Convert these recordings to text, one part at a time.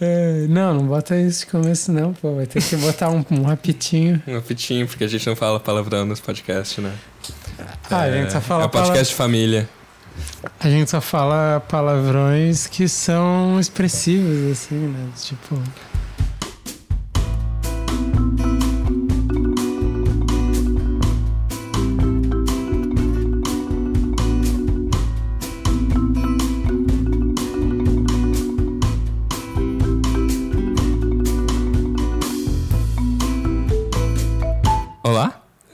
É, não, não bota isso de começo não, pô. Vai ter que botar um, um rapitinho. Um rapitinho, porque a gente não fala palavrão nos podcasts, né? Ah, a gente só fala É um podcast de família. A gente só fala palavrões que são expressivos, assim, né? Tipo.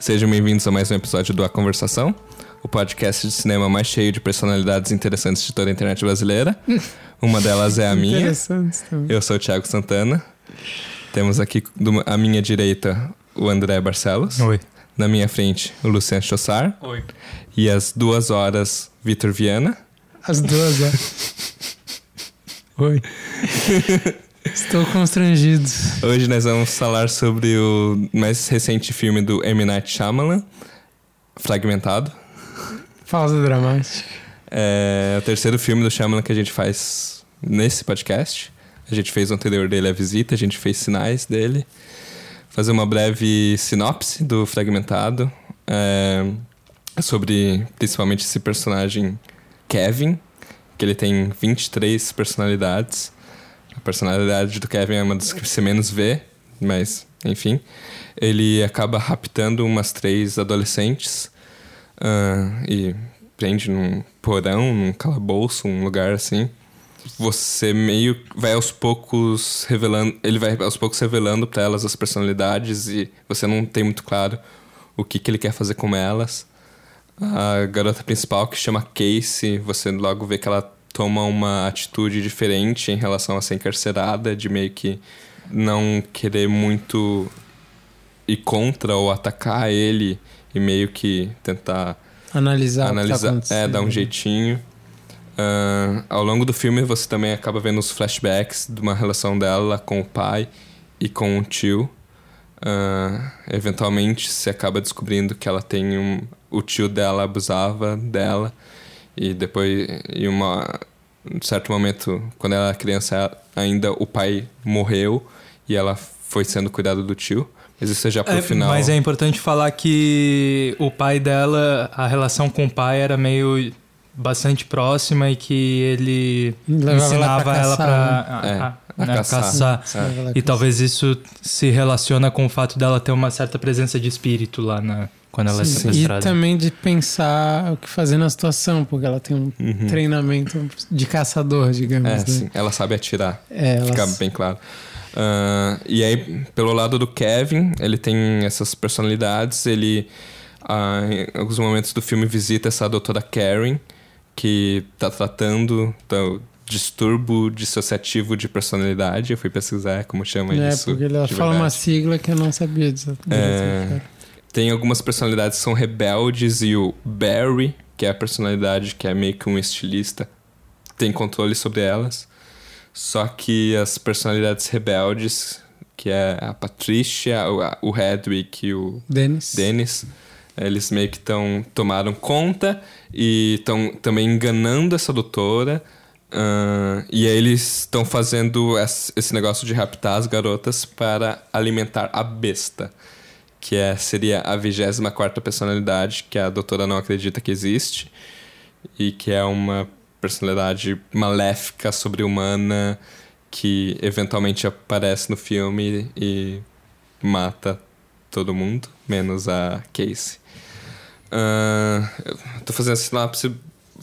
Sejam bem-vindos a mais um episódio do A Conversação, o podcast de cinema mais cheio de personalidades interessantes de toda a internet brasileira. Uma delas é a minha. Interessantes também. Eu sou o Thiago Santana. Temos aqui do- à minha direita o André Barcelos. Oi. Na minha frente, o Luciano Chossar. Oi. E às duas horas, Vitor Viana. As duas, ó. Oi. Estou constrangido. Hoje nós vamos falar sobre o mais recente filme do M. Night Shyamalan, Fragmentado. Pausa dramática. É o terceiro filme do Shyamalan que a gente faz nesse podcast. A gente fez o anterior dele, A Visita, a gente fez sinais dele. Fazer uma breve sinopse do Fragmentado. É, sobre principalmente esse personagem Kevin, que ele tem 23 personalidades. Personalidade do Kevin é uma das que você menos vê, mas enfim. Ele acaba raptando umas três adolescentes ah, e prende num porão, num calabouço, um lugar assim. Você meio vai aos poucos revelando, ele vai aos poucos revelando para elas as personalidades e você não tem muito claro o que, que ele quer fazer com elas. A garota principal, que chama Casey, você logo vê que ela toma uma atitude diferente em relação a ser encarcerada, de meio que não querer muito ir contra ou atacar ele e meio que tentar Analisar, tá analisar, é, acontecendo. dar um jeitinho. Ah, ao longo do filme você também acaba vendo os flashbacks de uma relação dela com o pai e com o tio. Ah, eventualmente você acaba descobrindo que ela tem um. O tio dela abusava dela. E depois, em uma, em certo momento, quando ela era criança, ainda o pai morreu e ela foi sendo cuidada do tio. Mas isso é já pro É, final. Mas é importante falar que o pai dela, a relação com o pai era meio bastante próxima e que ele Levava ela ensinava pra ela caçar, pra É, a- né, caçar. caçar. Ela E talvez isso se relaciona com o fato dela ter uma certa presença de espírito lá na, quando ela é Sim, E sequestrada. também de pensar o que fazer na situação, porque ela tem um Uhum. treinamento de caçador, digamos. É, né? sim, ela sabe atirar. É, ela Fica bem claro. Ah, e aí, pelo lado do Kevin, ele tem essas personalidades. Ele, ah, em alguns momentos do filme, visita essa doutora Karen, que tá tratando do distúrbio dissociativo de personalidade. Eu fui pesquisar como chama É, isso. porque ela fala uma sigla que eu não sabia disso. É, Tem algumas personalidades que são rebeldes e o Barry, que é a personalidade que é meio que um estilista, tem controle sobre elas. Só que as personalidades rebeldes, que é a Patricia, o, Hedwig e o Dennis. Dennis, eles meio que estão tomaram conta e estão também enganando essa doutora. ah, e aí eles estão fazendo esse negócio de raptar as garotas para alimentar a besta, que é, seria a 24 personalidade que a doutora não acredita que existe e que é uma personalidade maléfica, sobre-humana, que eventualmente aparece no filme e mata todo mundo, menos a Casey. Eu tô fazendo essa sinopse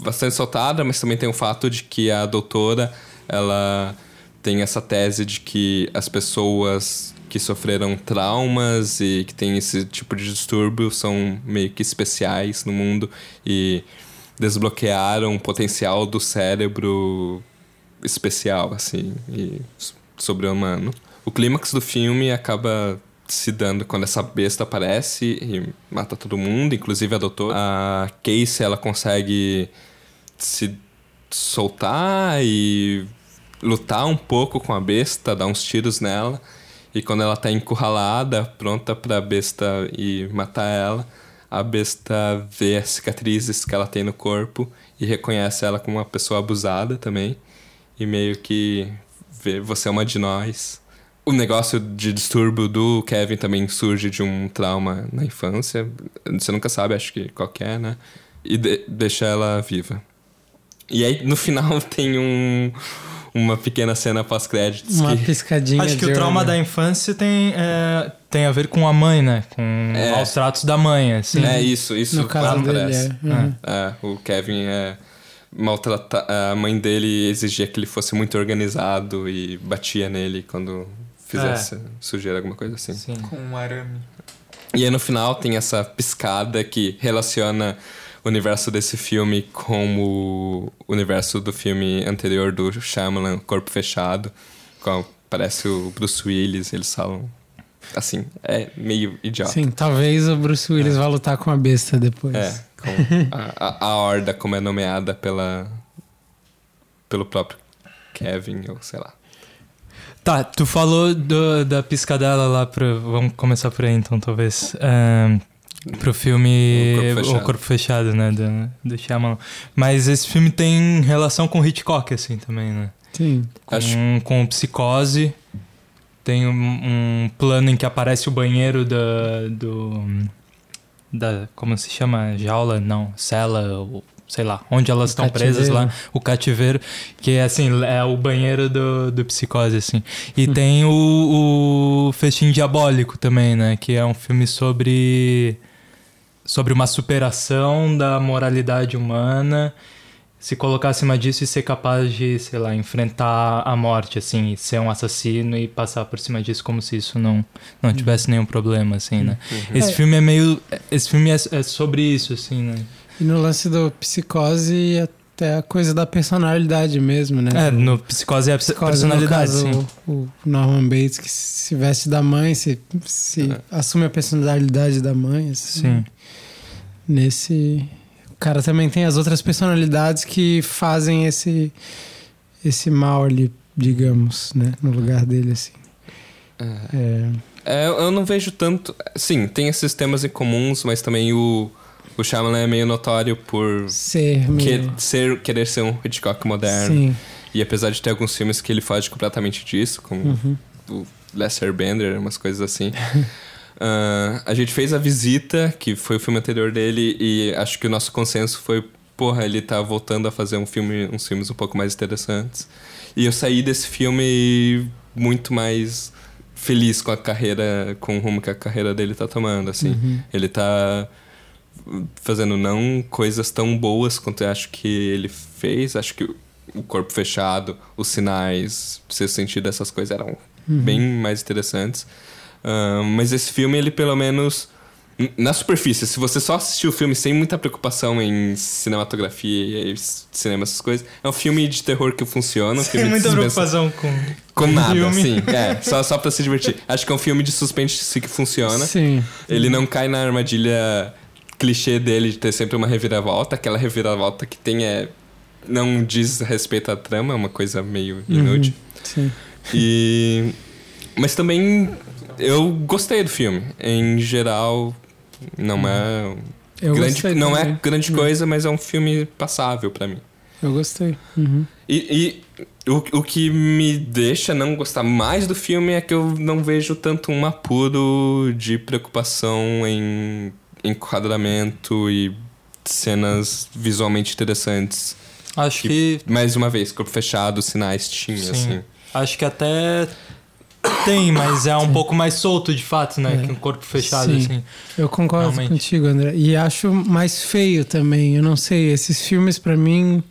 bastante soltada, mas também tem o fato de que a doutora, ela tem essa tese de que as pessoas que sofreram traumas e que têm esse tipo de distúrbio são meio que especiais no mundo e desbloquearam o potencial do cérebro especial, assim, e sobre-humano. O clímax do filme acaba se dando quando essa besta aparece e mata todo mundo, inclusive a doutora. A Casey, ela consegue se soltar e lutar um pouco com a besta, dar uns tiros nela. E quando ela tá encurralada, pronta pra besta ir matar ela, a besta vê as cicatrizes que ela tem no corpo e reconhece ela como uma pessoa abusada também. E meio que ver, você é uma de nós. O negócio de distúrbio do Kevin também surge de um trauma na infância. Você nunca sabe, acho que qualquer, né? E de deixa ela viva. E aí, no final, tem um, uma pequena cena pós-créditos. Uma que... piscadinha Acho que de o trauma olho. da infância tem, é, tem a ver com a mãe, né? Com É. maus tratos da mãe, assim. É isso, isso No caso dele, aparece. é. Uhum. É, o Kevin é maltrata a mãe dele exigia que ele fosse muito organizado e batia nele quando fizesse sujeira alguma coisa assim. Sim. Com um arame. E aí no final tem essa piscada que relaciona o universo desse filme com o universo do filme anterior do Shyamalan, Corpo Fechado, com parece o Bruce Willis, eles falam assim, é meio idiota. Sim, talvez o Bruce Willis vá lutar com a besta depois. É, com a, a, a horda como é nomeada pela pelo próprio Kevin, ou sei lá. Tá, tu falou do- da piscadela lá pro. Vamos começar por aí então, talvez. É, pro filme O Corpo Fechado. O Corpo Fechado, né? Do, do Shyamalan. Mas esse filme tem relação com Hitchcock, assim, também, né? Sim. Com, Acho- com Psicose. Tem um, um plano em que aparece o banheiro da. do. Da. Como se chama? Jaula? Não, cela, ou sei lá, onde elas O estão presas lá, o cativeiro, que é assim, é o banheiro do, do psicose, assim. E Hum. tem o, o Festim Diabólico também, né? Que é um filme sobre. Sobre uma superação da moralidade humana. Se colocar acima disso e ser capaz de, sei lá, enfrentar a morte, assim, ser um assassino e passar por cima disso como se isso não, não tivesse nenhum problema, assim, né? Esse É. filme é meio. Esse filme é, é sobre isso, assim, né? E no lance do psicose, até a coisa da personalidade mesmo, né? É, no Psicose é a ps- Psicose, no personalidade, caso, sim. O, o Norman Bates, que se veste da mãe, se, se assume a personalidade da mãe. Assim, Sim. Nesse. O cara também tem as outras personalidades que fazem esse, esse mal ali, digamos, né? No lugar dele, assim. É, É, eu não vejo tanto. Sim, tem esses temas em comuns, mas também o, o Shyamalan é meio notório por ser que, ser, querer ser um Hitchcock moderno. Sim. E apesar de ter alguns filmes que ele foge completamente disso, como Uhum. o Lesser Bender, umas coisas assim. ah, a gente fez a visita, que foi o filme anterior dele, e acho que o nosso consenso foi, porra, ele tá voltando a fazer um filme, uns filmes um pouco mais interessantes. E eu saí desse filme muito mais feliz com a carreira, com o rumo que a carreira dele tá tomando, assim. Uhum. Ele tá fazendo não coisas tão boas quanto eu acho que ele fez. Acho que o corpo fechado, os sinais, o sexto sentido, essas coisas eram bem mais interessantes. Mas esse filme, ele pelo menos. Na superfície, se você só assistir o filme sem muita preocupação em cinematografia e cinema, essas coisas, é um filme de terror que funciona. Um Tem filme muita preocupação com. Com nada, filme. sim. É, só, só pra se divertir. Acho que é um filme de suspense que funciona. Sim. Ele não cai na armadilha clichê dele de ter sempre uma reviravolta. Aquela reviravolta que tem é. Não diz respeito à trama, é uma coisa meio inútil. Sim. E. Mas também eu gostei do filme. Em geral, não é. Eu grande, gostei não também. é grande coisa, mas é um filme passável pra mim. Eu gostei. Uhum. E, e o, o que me deixa não gostar mais do filme é que eu não vejo tanto um apuro de preocupação em enquadramento e cenas visualmente interessantes. Acho que. Mais uma vez, corpo fechado, sinais tinha, Sim. assim. Acho que até tem, mas é um pouco mais solto de fato, né? É. Que um corpo fechado, Sim. assim. Eu concordo Realmente. contigo, André. E acho mais feio também. Eu não sei, esses filmes pra mim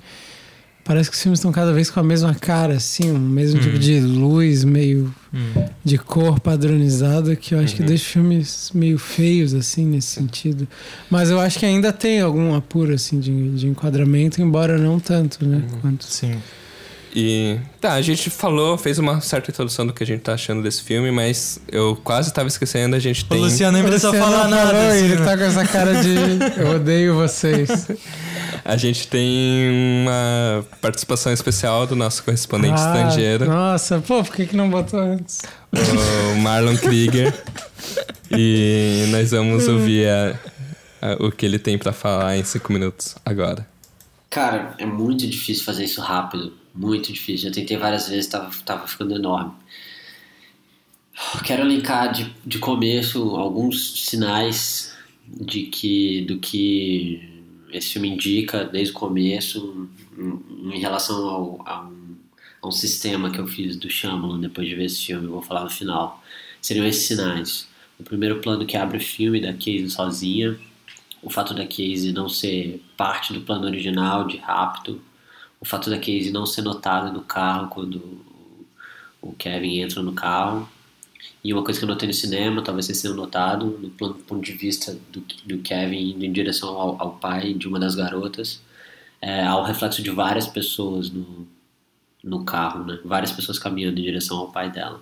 parece que os filmes estão cada vez com a mesma cara, assim, o mesmo Hum. tipo de luz, meio Hum. de cor padronizada, que eu acho que Uhum. deixa filmes meio feios, assim, nesse sentido. Mas eu acho que ainda tem algum apuro, assim, de, de enquadramento, embora não tanto, né? Uhum. Quanto... Sim. E tá, a gente falou, fez uma certa introdução do que a gente tá achando desse filme, mas eu quase tava esquecendo, a gente O tem. Luciano nem precisa falar nada. assim, ele né? tá com essa cara de eu odeio vocês. A gente tem uma participação especial do nosso correspondente Ah, estrangeiro. Nossa, pô, por que, que não botou antes? o Marlon Krieger. e nós vamos ouvir a- a- o que ele tem pra falar em cinco minutos agora. Cara, é muito difícil fazer isso rápido. Muito difícil. Já tentei várias vezes, tava, tava ficando enorme. Quero linkar de, de começo alguns sinais de que do que esse filme indica desde o começo em, relação ao, a, um, a um sistema que eu fiz do Shyamalan depois de ver esse filme, eu vou falar no final. Seriam esses sinais. O primeiro plano que abre o filme da Casey sozinha, o fato da Casey não ser parte do plano original de rapto, o fato da Casey não ser notada no carro quando o Kevin entra no carro. E uma coisa que eu notei no cinema, talvez vocês tenham notado, no ponto de vista do, do Kevin indo em direção ao, ao pai de uma das garotas, é, há o reflexo de várias pessoas no, no carro, né? Várias pessoas caminhando em direção ao pai dela.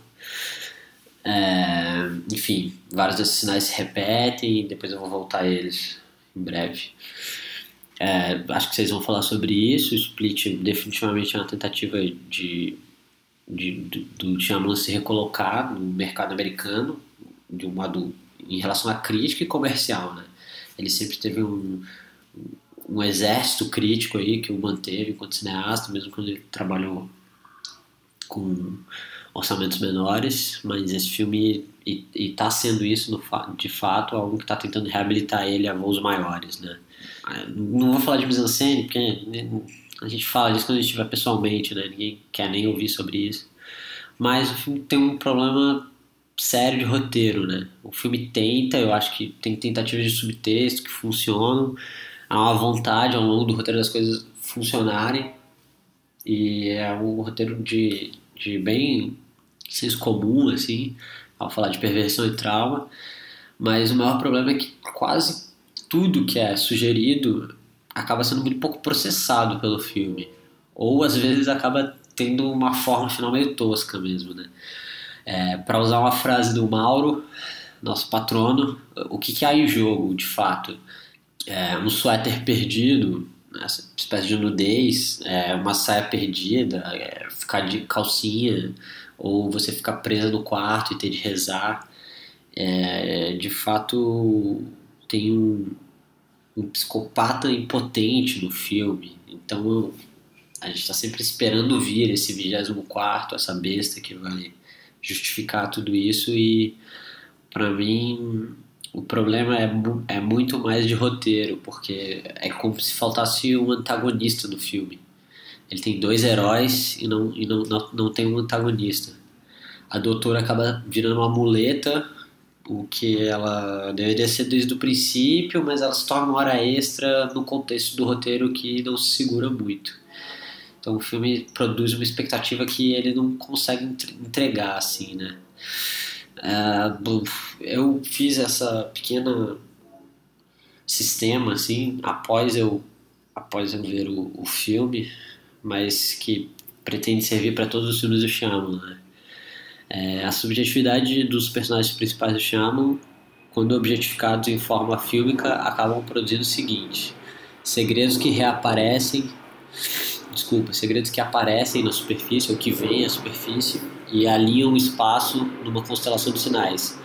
É, enfim, vários desses sinais se repetem e depois eu vou voltar a eles em breve. É, acho que vocês vão falar sobre isso. O Split definitivamente é uma tentativa de, de, do, do Shyamalan se recolocar no mercado americano de um modo em relação à crítica e comercial, né? Ele sempre teve um, um exército crítico aí que o manteve enquanto cineasta, mesmo quando ele trabalhou com orçamentos menores, mas esse filme está sendo isso no, de fato algo que está tentando reabilitar ele a voos maiores, né? Ah, não vou falar de mise-en-scène porque a gente fala disso quando a gente estiver pessoalmente, né? Ninguém quer nem ouvir sobre isso. Mas o filme tem um problema sério de roteiro, né? O filme tenta, eu acho que tem tentativas de subtexto que funcionam, há uma vontade ao longo do roteiro das coisas funcionarem e é um roteiro de, de bem senso comum, assim, ao falar de perversão e trauma, mas o maior problema é que quase tudo que é sugerido acaba sendo muito pouco processado pelo filme, ou às vezes acaba tendo uma forma final meio tosca mesmo, né? É, Para usar uma frase do Mauro, nosso patrono, o que, que há em jogo, de fato? É, um suéter perdido, essa espécie de nudez, é, uma saia perdida, é, ficar de calcinha, ou você ficar presa no quarto e ter de rezar. É, de fato, tem um, um psicopata impotente no filme. Então a gente está sempre esperando vir esse 24, essa besta que vai justificar tudo isso. E para mim o problema é, é muito mais de roteiro, porque é como se faltasse um antagonista no filme. Ele tem dois heróis e não, e não, não, não tem um antagonista. A doutora acaba virando uma muleta o que ela deveria ser desde o princípio, mas ela se torna uma hora extra no contexto do roteiro que não se segura muito. Então o filme produz uma expectativa que ele não consegue entregar, assim, né? Uh, eu fiz essa pequena sistema, assim, após eu, após eu ver o, o filme, mas que pretende servir para todos os filmes do Shyamalan, né? É, a subjetividade dos personagens principais do Shyamalan, quando objetificados em forma fílmica, acabam produzindo o seguinte: segredos que reaparecem, desculpa, segredos que aparecem na superfície ou que vêm à superfície e alinham o espaço numa constelação de sinais.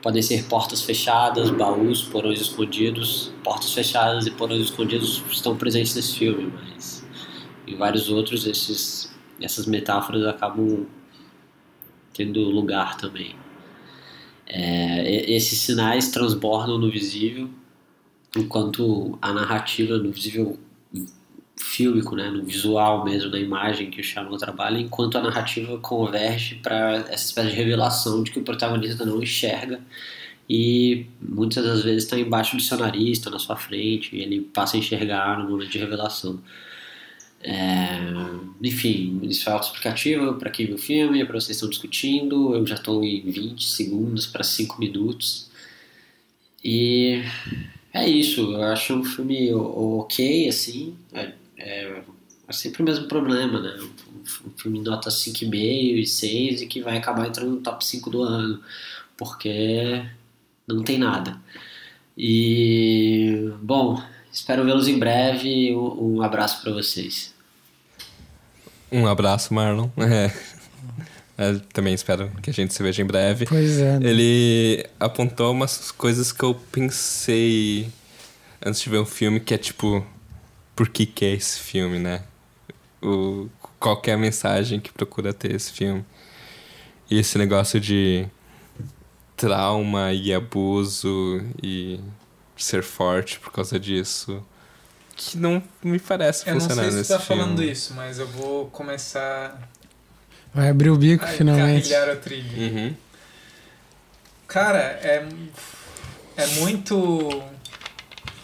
Podem ser portas fechadas, baús, porões escondidos. Portas fechadas e porões escondidos estão presentes nesse filme, mas em vários outros esses, essas metáforas acabam tendo lugar também. É, esses sinais transbordam no visível, enquanto a narrativa no visível fílmico, né, no visual mesmo, na imagem que o Shyamalan trabalha, enquanto a narrativa converge para essa espécie de revelação de que o protagonista não enxerga e muitas das vezes está embaixo do seu nariz, está na sua frente, e ele passa a enxergar no momento de revelação. É, enfim, isso é autoexplicativo para quem viu o filme, para vocês estão discutindo. Eu já estou em 20 segundos para 5 minutos. E é isso, eu acho um filme ok, assim. É, é, é sempre o mesmo problema, né? Um, um filme nota 5,5 e 6 e que vai acabar entrando no top 5 do ano, porque não tem nada. E, bom, Espero vê-los em breve. Um, um abraço para vocês. Um abraço, Marlon. É. É, também espero que a gente se veja em breve. Pois é. Né? Ele apontou umas coisas que eu pensei antes de ver o filme, que é tipo. por que, que é esse filme, né? O, qual que é a mensagem que procura ter esse filme. E esse negócio de trauma e abuso e ser forte por causa disso. Que não me parece Eu não funcionar sei se nesse tu tá filme. falando isso, mas eu vou começar Vai abrir o bico a finalmente. encarrilhar o trilho. Uhum. Cara, é, é muito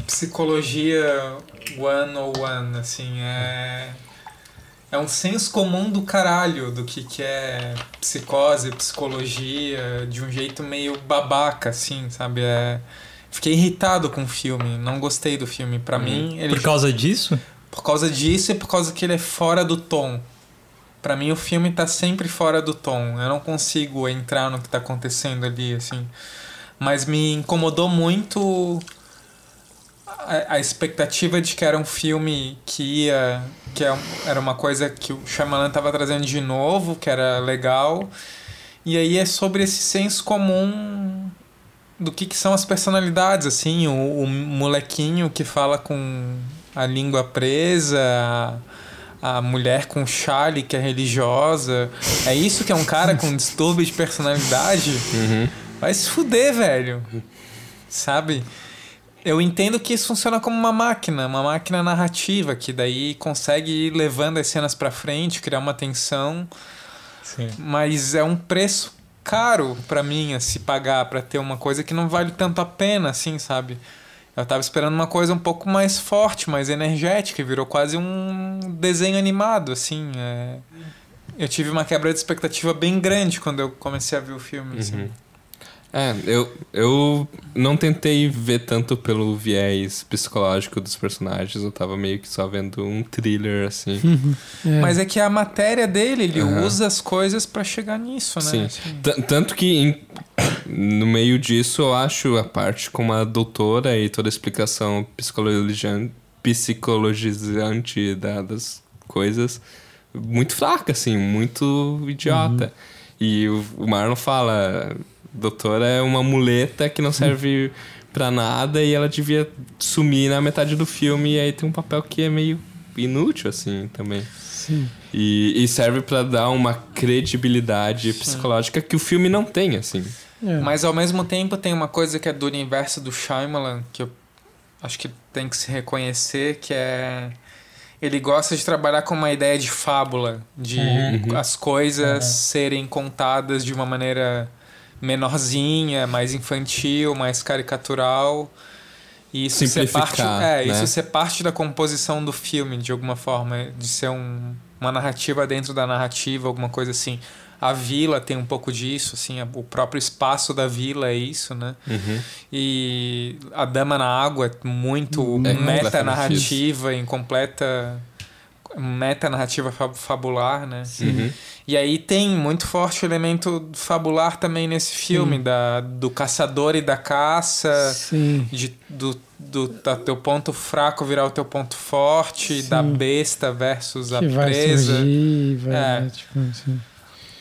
psicologia one on one, assim, é é um senso comum do caralho do que que é psicose, psicologia, de um jeito meio babaca, assim, sabe? É, fiquei irritado com o filme, não gostei do filme. Pra mim, ele Por causa disso? por causa disso e por causa que ele é fora do tom. Pra mim o filme tá sempre fora do tom. Eu não consigo entrar no que tá acontecendo ali, assim. Mas me incomodou muito a, a expectativa de que era um filme que ia. que é era uma coisa que o Shyamalan tava trazendo de novo, que era legal. E aí é sobre esse senso comum do que, que são as personalidades, assim, o, o molequinho que fala com a língua presa, a, a mulher com chale que é religiosa. É isso que é um cara com distúrbio de personalidade? Uhum. Vai se fuder, velho. Sabe? Eu entendo que isso funciona como uma máquina, uma máquina narrativa, que daí consegue ir levando as cenas pra frente, criar uma tensão, Sim. mas é um preço caro pra mim a se pagar pra ter uma coisa que não vale tanto a pena, assim, sabe? Eu tava esperando uma coisa um pouco mais forte, mais energética, e virou quase um desenho animado, assim. é. Eu tive uma quebra de expectativa bem grande quando eu comecei a ver o filme, assim. Uhum. É, eu, eu não tentei ver tanto pelo viés psicológico dos personagens, eu tava meio que só vendo um thriller, assim. É. Mas é que a matéria dele, ele Aham. usa as coisas pra chegar nisso, né? Sim. Assim. Tanto que em- no meio disso eu acho a parte com a doutora e toda a explicação psicologizante da- das coisas muito fraca, assim, muito idiota. E o, o Marlon fala: doutora é uma muleta que não serve pra nada e ela devia sumir na metade do filme e aí tem um papel que é meio inútil, assim, também. Sim. E, e serve pra dar uma credibilidade psicológica que o filme não tem, assim. É. Mas ao mesmo tempo tem uma coisa que é do universo do Shyamalan, que eu acho que tem que se reconhecer, que é... Ele gosta de trabalhar com uma ideia de fábula, de Uhum. as coisas serem contadas de uma maneira menorzinha, mais infantil, mais caricatural. E isso ser parte, é, né? isso ser parte da composição do filme, de alguma forma, de ser um, uma narrativa dentro da narrativa, alguma coisa assim. A vila tem um pouco disso, assim, o próprio espaço da vila é isso, né? Uhum. E a Dama na Água é muito É meta-narrativa, em completa meta-narrativa fa- fabular, né? Uhum. E aí tem muito forte o elemento fabular também nesse filme, da, do caçador e da caça, Sim. de, do, do da teu ponto fraco virar o teu ponto forte, Sim. da besta versus a Que vai presa. surgir, vai, É. tipo, assim.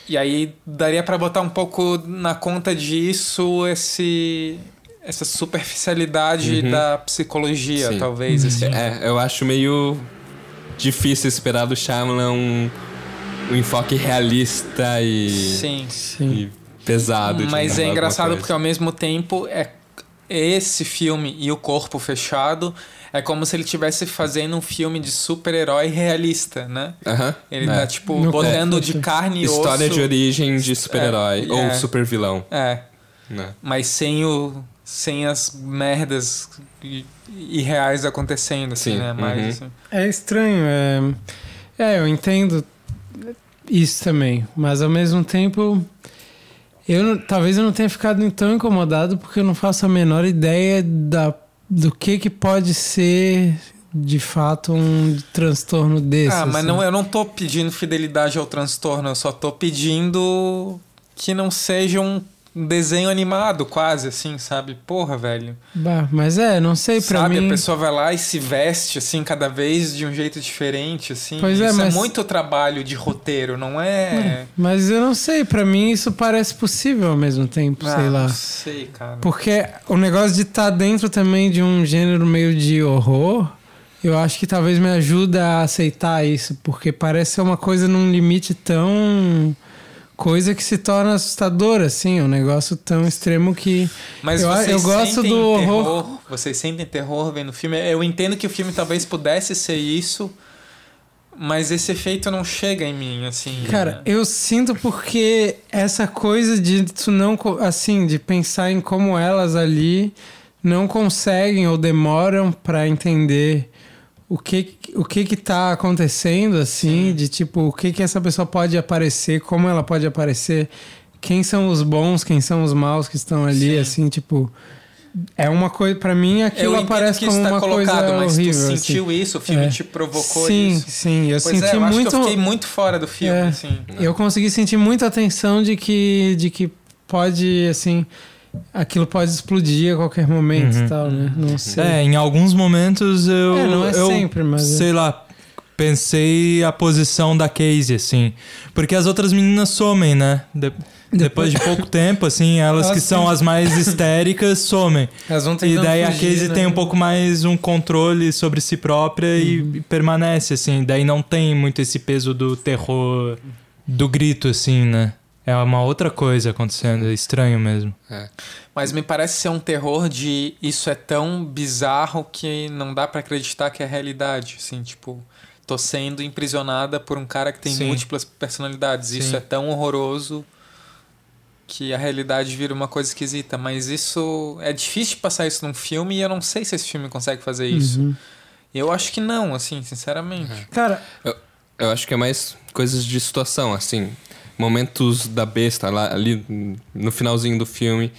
E aí daria pra botar um pouco na conta disso esse essa superficialidade Uhum. da psicologia, Sim. talvez assim. É, eu acho meio difícil esperar do Shyamalan um, um enfoque realista e, Sim. Sim. e pesado. Mas é engraçado coisa. porque ao mesmo tempo é esse filme e o corpo fechado é como se ele estivesse fazendo um filme de super-herói realista, né? Aham. Ele É. tá tipo No botando corpo de carne e História osso. de origem de super-herói É, ou é. super-vilão. É, Né? mas sem o sem as merdas irreais acontecendo assim, Sim, né? Mais uhum. assim. É estranho, é... É, eu entendo isso também, mas ao mesmo tempo eu não- talvez eu não tenha ficado tão incomodado porque eu não faço a menor ideia da, do que que pode ser de fato um transtorno desse. Ah, mas assim. não, eu não tô pedindo fidelidade ao transtorno, eu só tô pedindo que não seja um desenho animado, quase, assim, sabe? Porra, velho. Bah, mas é, não sei pra sabe, mim. a pessoa vai lá e se veste, assim, cada vez de um jeito diferente, assim. Pois é, isso é mas- muito trabalho de roteiro, não é... Mas eu não sei, pra mim isso parece possível ao mesmo tempo, Ah, sei lá. Não sei, cara. Porque o negócio de estar dentro também de um gênero meio de horror eu acho que talvez me ajuda a aceitar isso, porque parece ser uma coisa num limite tão coisa que se torna assustadora, assim, um negócio tão extremo que Mas eu, vocês eu gosto do horror. terror, vocês sentem terror vendo o filme? Eu entendo que o filme talvez pudesse ser isso, mas esse efeito não chega em mim, assim. Cara, eu sinto porque essa coisa de tu não, assim, de pensar em como elas ali não conseguem ou demoram pra entender o que o que que tá acontecendo, assim, de tipo, o que que essa pessoa pode aparecer, como ela pode aparecer, quem são os bons, quem são os maus que estão ali, Sim. assim, tipo, é uma coisa, pra mim aquilo aparece que como isso tá uma colocado, coisa mas horrível. tu assim. sentiu isso, o filme É. te provocou sim, isso. Sim, eu Pois senti é, eu muito. eu fiquei muito fora do filme, É. assim. Eu consegui sentir muita tensão de que, de que pode, assim, aquilo pode explodir a qualquer momento Uhum. e tal, né? Não sei. É, em alguns momentos eu. É, não é eu, sempre, mas é. Sei lá, pensei a posição da Casey, assim. Porque as outras meninas somem, né? De- depois de pouco tempo, assim, elas, Elas que são as mais histéricas somem. Elas vão E daí a fugir, Casey né? tem um pouco mais um controle sobre si própria e- Uhum. e, permanece, assim. Daí não tem muito esse peso do terror, do grito, assim, né? É uma outra coisa acontecendo, é estranho mesmo. É. Mas me parece ser um terror de isso é tão bizarro que não dá pra acreditar que é realidade, assim, tipo, tô sendo imprisionada por um cara que tem Sim. múltiplas personalidades. Isso Sim. é tão horroroso que a realidade vira uma coisa esquisita, mas isso é difícil de passar isso num filme e eu não sei se esse filme consegue fazer isso. Uhum. Eu acho que não, assim, sinceramente. Cara, Eu acho que é mais coisas de situação, assim. Momentos da besta lá, ali no finalzinho do filme,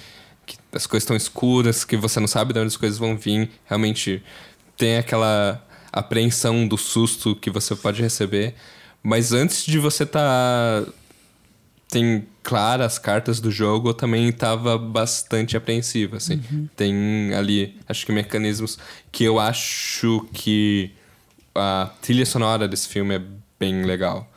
que as coisas estão escuras, que você não sabe de onde as coisas vão vir. Realmente tem aquela apreensão do susto que você pode receber. Mas antes de você tá. Tem claras as cartas do jogo, eu também tava bastante apreensivo, assim. Tem ali, acho que mecanismos que eu acho que a trilha sonora desse filme é bem legal.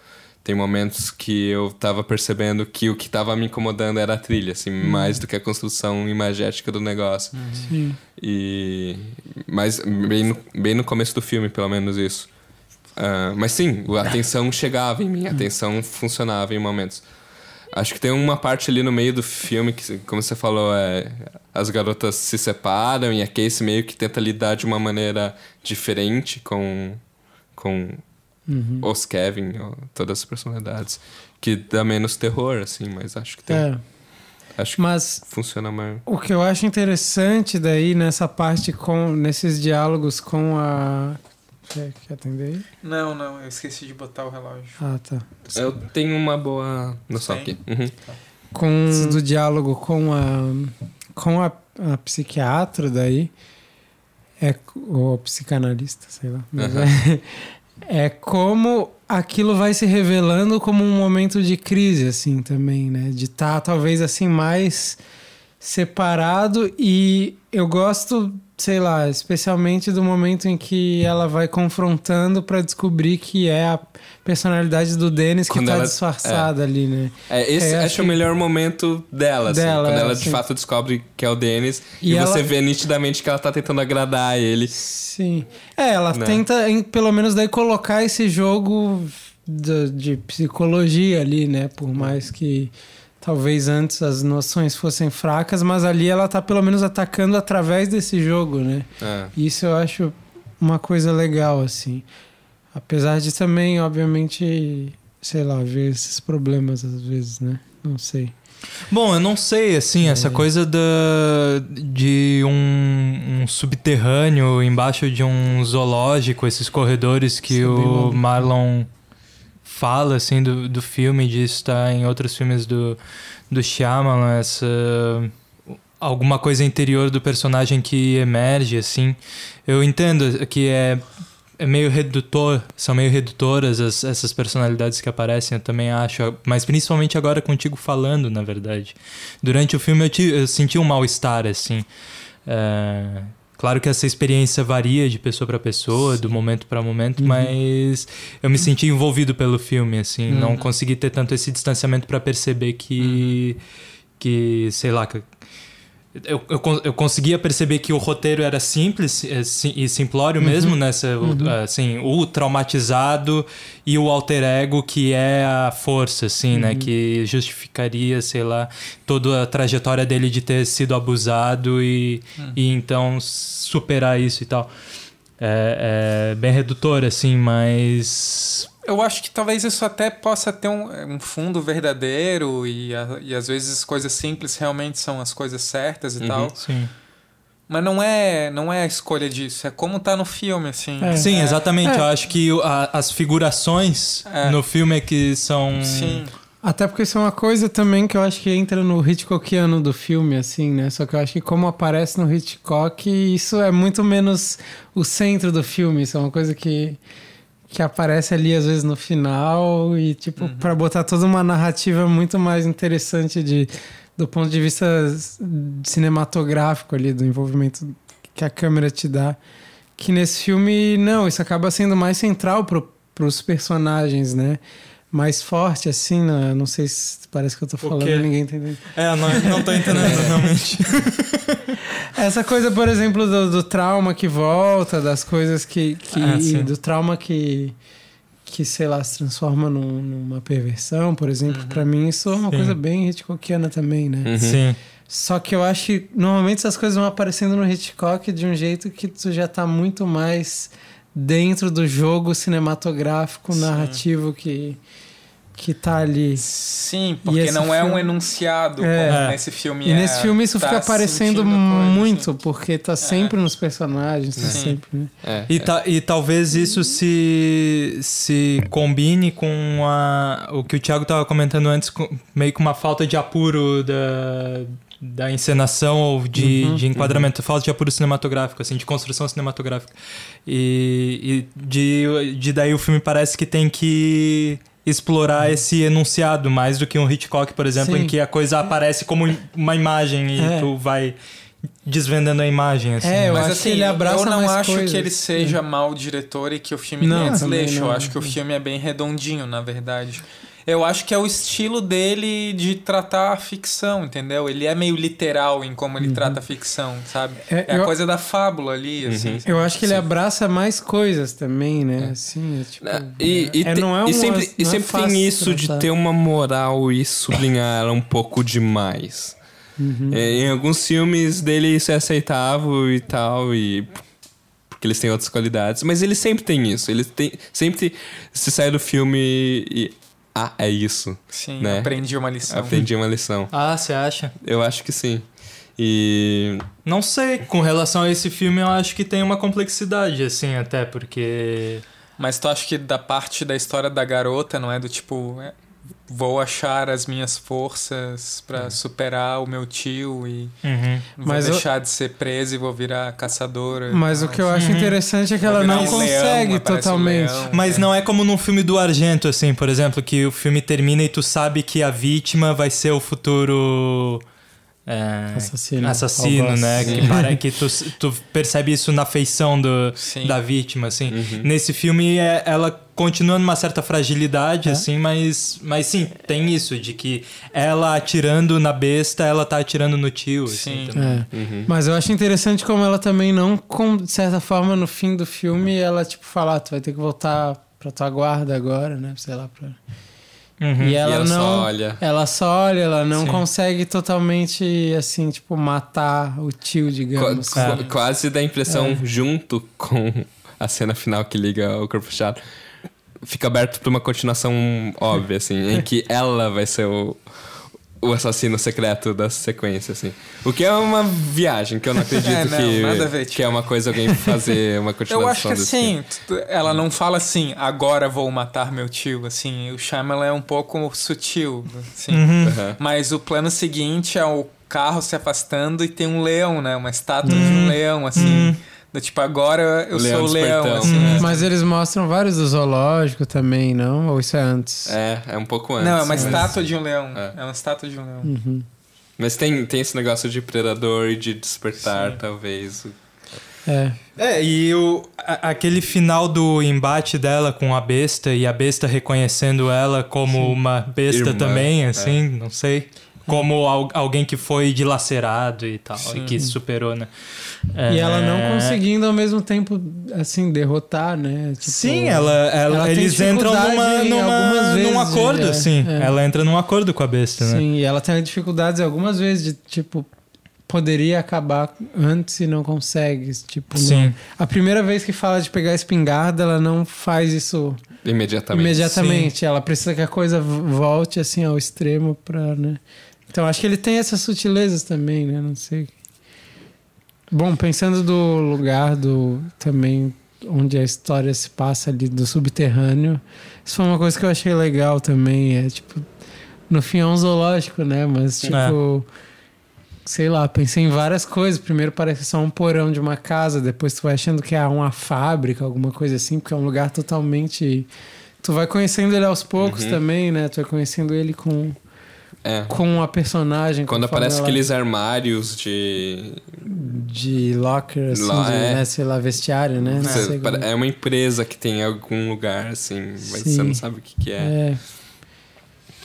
Tem momentos que eu tava percebendo que o que tava me incomodando era a trilha, assim, mais do que a construção imagética do negócio. sim. E. Mas bem no, bem no começo do filme, pelo menos isso. Ah, mas sim, a tensão chegava em mim, a tensão funcionava em momentos. Acho que tem uma parte ali no meio do filme que, como você falou, é, as garotas se separam e a Casey meio que tenta lidar de uma maneira diferente com, com Uhum. os Kevin, todas as personalidades. Que dá menos terror, assim, mas acho que tem. É, Acho que mas funciona mais. o que eu acho interessante daí nessa parte com nesses diálogos com a quer, quer atender aí? Não, não, eu esqueci de botar o relógio. Ah, tá. Eu tenho uma boa noção aqui. Uhum. com do diálogo com a com a, a psiquiatra daí é ou psicanalista sei lá mas Aham. é, é como aquilo vai se revelando como um momento de crise assim também né? De estar talvez assim mais separado e eu gosto sei lá especialmente do momento em que ela vai confrontando para descobrir que é a personalidade do Dennis que Quando tá ela- disfarçada ali né É, esse É, acho, que é o melhor momento dela, assim, Dela, quando é, ela de assim. fato descobre que é o Dennis e, E ela- você vê nitidamente que ela tá tentando agradar ele. Sim. É, ela Né? tenta, em- pelo menos, daí colocar esse jogo de, de psicologia ali, né? Por mais que talvez antes as noções fossem fracas, mas ali ela tá pelo menos atacando através desse jogo, né? É. Isso eu acho uma coisa legal, assim. Apesar de também, obviamente, sei lá, ver esses problemas às vezes, né? Não sei. Bom, eu não sei, assim, essa coisa da, de um, um subterrâneo embaixo de um zoológico, esses corredores que Isso é o. Marlon fala, assim, do, do filme, de estar em outros filmes do, do Shyamalan, essa... Alguma coisa interior do personagem que emerge, assim. Eu entendo que é é meio redutor, são meio redutoras as- essas personalidades que aparecem, eu também acho, mas principalmente agora contigo falando, na verdade. Durante o filme eu, ti- eu senti um mal-estar, assim. É, claro que essa experiência varia de pessoa para pessoa, do momento para momento, mas eu me senti envolvido pelo filme, assim, não consegui ter tanto esse distanciamento para perceber que, que, sei lá, que eu, eu, eu conseguia perceber que o roteiro era simples eh, e simplório mesmo, nessa, o- assim, o traumatizado e o alter ego que é a força, assim, né? Que justificaria, sei lá, toda a trajetória dele de ter sido abusado e, e então superar isso e tal. É, é bem redutor, assim, mas. Eu acho que talvez isso até possa ter um, um fundo verdadeiro e, a- e às vezes coisas simples realmente são as coisas certas e tal. Sim. Mas não é, não é a escolha disso, é como tá no filme, assim. É. Sim, exatamente. É. Eu acho que a- as figurações É. no filme é que são. Sim. Até porque isso é uma coisa também que eu acho que entra no Hitchcockiano do filme, assim, né? Só que eu acho que como aparece no Hitchcock, isso é muito menos o centro do filme. Isso é uma coisa que, que aparece ali, às vezes, no final e, tipo, pra botar toda uma narrativa muito mais interessante de, do ponto de vista cinematográfico ali, do envolvimento que a câmera te dá. Que nesse filme, não, isso acaba sendo mais central pro, pros personagens, né? Mais forte, assim, né? não sei se parece que eu tô falando e ninguém tá entendendo. É, não, não tô entendendo realmente. Essa coisa, por exemplo, do, do trauma que volta, das coisas que. que Ah, do trauma que, que, sei lá, se transforma num- numa perversão, por exemplo. Pra mim, isso é uma Sim. coisa bem Hitchcockiana também, né? Uhum. Sim. Só que eu acho que normalmente essas coisas vão aparecendo no Hitchcock de um jeito que tu já tá muito mais dentro do jogo cinematográfico, Sim. narrativo que, que tá ali. Sim, porque não é um filme- enunciado É. como É. nesse filme E é, nesse filme isso tá fica aparecendo coisa, muito, assim. porque tá sempre nos personagens, tá sempre, né? É, E, é. ta- e talvez isso se, se combine com a, o que o Thiago tava comentando antes, com- meio que uma falta de apuro da, da encenação ou de, Uhum, de enquadramento, falta de apuro cinematográfico, assim, de construção cinematográfica. E, e de, de daí o filme parece que tem que explorar esse enunciado mais do que um Hitchcock, por exemplo, Sim. em que a coisa aparece como uma imagem e É. tu vai desvendando a imagem, assim. É, eu Mas acho assim, que ele abraça eu não mais acho coisas. que ele seja mau diretor e que o filme Não, tenha desleixo. Eu não. acho que o filme é bem redondinho, na verdade. Eu acho que é o estilo dele de tratar a ficção, entendeu? Ele é meio literal em como ele trata a ficção, sabe? Uhum. É, É, a eu- coisa da fábula ali, assim. Eu acho que ele Sim. abraça mais coisas também, né? Assim, é tipo. E, e, é, te- não é e uma- sempre, e não é sempre tem isso de tratar. ter uma moral e sublinhar ela um pouco demais. Uhum. É, em alguns filmes dele isso é aceitável e tal, e porque eles têm outras qualidades, mas ele sempre tem isso. Ele tem, sempre se sai do filme e. Ah, é isso. Sim, Né? aprendi uma lição. Aprendi uma lição. Ah, você acha? Eu acho que sim. E. Não sei, com relação a esse filme eu acho que tem uma complexidade, assim, até porque. Mas tu acha que da parte da história da garota, não é do tipo, é, vou achar as minhas forças pra superar o meu tio e Uhum. vou Mas eu- deixar de ser presa e vou virar caçadora. Mas o que eu acho interessante é que ela não um leão, consegue um totalmente. leão. Mas É. não é como num filme do Argento, assim, por exemplo, que o filme termina e tu sabe que a vítima vai ser o futuro. É, Assassino. assassino, né? Sim. Que, para, que tu, tu percebe isso na feição do, Sim. da vítima, assim. Uhum. Nesse filme, é, ela continua numa certa fragilidade, É. assim, mas, mas sim, tem isso, de que ela atirando na besta, ela tá atirando no tio, assim, Sim. também. É. Uhum. Mas eu acho interessante como ela também não, com, de certa forma, no fim do filme, ela, tipo, fala, ah, tu vai ter que voltar pra tua guarda agora, né? Sei lá, pra... Uhum. E ela, ela não. só olha. Ela só olha, ela não Sim. consegue totalmente, assim, tipo, matar o tio, digamos. qua- sabe? quase dá a impressão, junto com a cena final que liga o corpo fechado, fica aberto pra uma continuação óbvia, assim, em que ela vai ser o, o assassino secreto da sequência, assim. O que é uma viagem, que eu não acredito É, não, que, nada a ver, que tipo. é uma coisa alguém fazer uma continuação Eu acho que filme. assim, tu- ela não fala assim, agora vou matar meu tio, assim, o Shyamalan é um pouco sutil, assim. Uhum. Aham. Mas o plano seguinte é o carro se afastando e tem um leão, né? Uma estátua de um leão, assim. Do tipo, agora eu leão sou o leão, assim. né? Mas eles mostram vários do zoológico também, não? Ou isso é antes? É, é um pouco antes. Não, é uma mas- estátua de um leão. É. É, uma estátua de um leão. Uhum. Mas tem, tem esse negócio de predador e de despertar, talvez. É. É, e o, a- aquele final do embate dela com a besta e a besta reconhecendo ela como uma besta Irmã, também, é. assim, não sei. Como al- alguém que foi dilacerado e tal, Sim. e que superou, né? E ela não É, conseguindo ao mesmo tempo, assim, derrotar, né? Tipo, Sim, ela, ela- ela eles entram numa, numa, algumas num vezes, acordo, é, sim. é. Ela entra num acordo com a besta, né? Sim, e ela tem dificuldades algumas vezes de, tipo, poderia acabar antes e não consegue. Tipo, Sim. não- a primeira vez que fala de pegar a espingarda, ela não faz isso Imediatamente. imediatamente. Ela precisa que a coisa volte, assim, ao extremo pra, né? Então, acho que ele tem essas sutilezas também, né? Não sei. Bom, pensando do lugar do também onde a história se passa ali do subterrâneo, isso foi uma coisa que eu achei legal também. É tipo, no fim é um zoológico, né? Mas tipo, sei lá, pensei em várias coisas. Primeiro parece só um porão de uma casa, depois tu vai achando que é uma fábrica, alguma coisa assim, porque é um lugar totalmente. Tu vai conhecendo ele aos poucos Uhum. também, né? Tu vai conhecendo ele com, É. com a personagem. Quando aparece aqueles armários de. De locker, assim, Lá, de, é. né, sei lá, vestiário, né? Você- É uma empresa que tem algum lugar, assim, mas Sim. você não sabe o que, que é. É.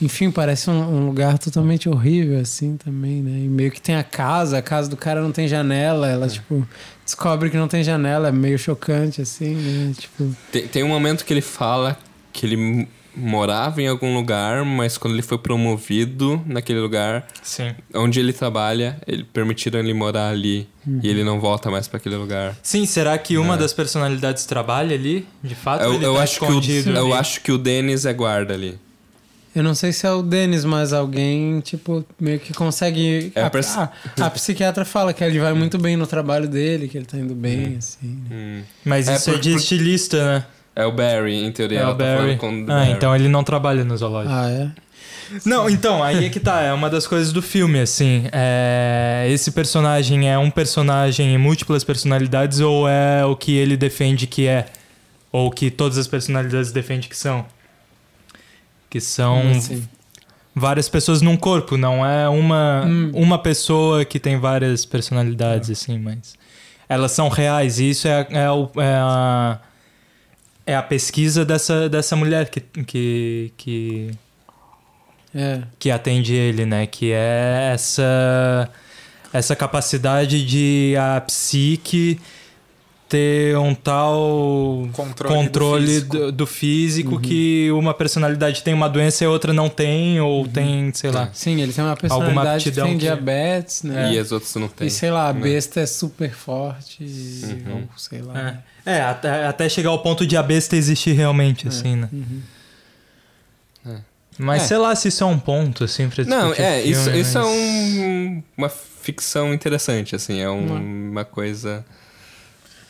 Enfim, parece um, um lugar totalmente horrível, assim, também, né? E meio que tem a casa, a casa do cara não tem janela, ela, tipo, descobre que não tem janela, é meio chocante, assim, né? Tipo, Tem, tem um momento que ele fala que ele morava em algum lugar, mas quando ele foi promovido naquele lugar, Sim. onde ele trabalha, ele permitiram ele morar ali e ele não volta mais pra aquele lugar. Sim, será que uma É. das personalidades trabalha ali, de fato? Eu, eu tá acho que o, ali? eu acho que o Dennis é guarda ali. eu não sei se é o Denis, mas alguém, tipo, meio que consegue. É a a, pers- a, a psiquiatra fala que ele vai muito bem no trabalho dele, que ele tá indo bem, assim. né? Hum. Mas É, isso é por- de por- estilista, né? É o Barry, em teoria. É ela o tá Barry. falando com o Ah, Barry. então ele não trabalha no zoológico. Ah, é? Não, então, aí é que tá, é uma das coisas do filme, assim. É, esse personagem é um personagem em múltiplas personalidades ou é o que ele defende que é? Ou que todas as personalidades defendem que são? Que são assim? várias pessoas num corpo, não é uma, Hum. uma pessoa que tem várias personalidades, assim, mas. Elas são reais, e isso é, é, é a. É a pesquisa dessa, dessa mulher que, que, que, É. que atende ele, né? Que é essa essa capacidade de a psique ter um tal Controle, controle do físico. do, do físico Uhum. que uma personalidade tem uma doença e a outra não tem, ou tem, sei lá. Sim, ele tem uma personalidade que tem que- diabetes, né? E as outras não tem. E sei lá, a né? besta é super forte, Uhum. ou sei lá. É, É, até, até chegar ao ponto de a besta existir realmente, É. assim, né? Uhum. Mas É. sei lá se isso é um ponto, assim, pra Não, é, o isso, filme, isso é mas- um- uma ficção interessante, assim, é um- uma coisa...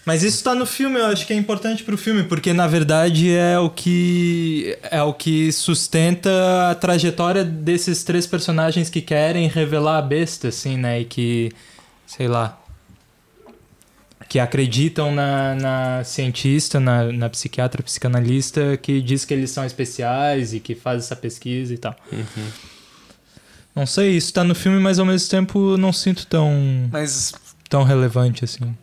Mas isso tá no filme, eu acho que é importante pro filme, porque na verdade é o que é o que sustenta a trajetória desses três personagens que querem revelar a besta, assim, né? E que, sei lá, que acreditam na, na cientista, na, na psiquiatra, psicanalista, que diz que eles são especiais e que faz essa pesquisa e tal. Uhum. Não sei, isso tá no filme, mas ao mesmo tempo não sinto tão, Mas tão relevante assim.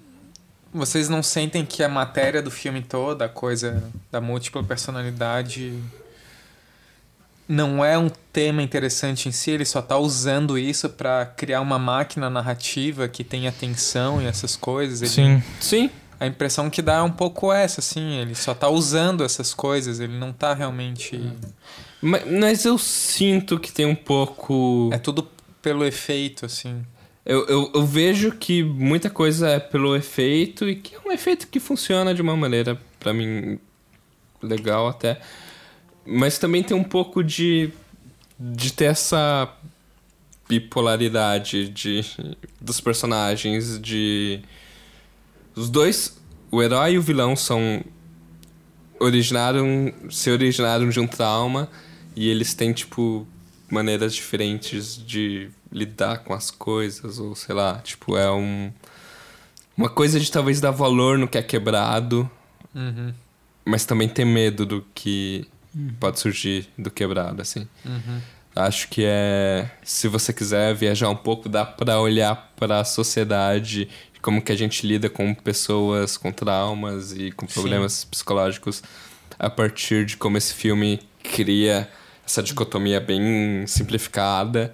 Vocês não sentem que a matéria do filme toda, a coisa da múltipla personalidade, não é um tema interessante em si? Ele só tá usando isso pra criar uma máquina narrativa que tenha atenção e essas coisas? Ele- Sim. Sim, A impressão que dá é um pouco essa, assim. Ele só tá usando essas coisas, ele não tá realmente. ma- mas eu sinto que tem um pouco... É tudo pelo efeito, assim. Eu, eu, eu vejo que muita coisa é pelo efeito e que é um efeito que funciona de uma maneira, pra mim, legal até. Mas também tem um pouco de, de ter essa bipolaridade de, dos personagens, de... Os dois, o herói e o vilão são... Originaram, se originaram de um trauma e eles têm, tipo, maneiras diferentes de lidar com as coisas, ou sei lá, tipo, é um. Uma coisa de talvez dar valor no que é quebrado, Uhum, mas também ter medo do que pode surgir do quebrado, assim. uhum. Acho que é. Se você quiser viajar um pouco, dá pra olhar pra sociedade, como que a gente lida com pessoas com traumas e com problemas psicológicos a partir de como esse filme cria essa dicotomia bem simplificada,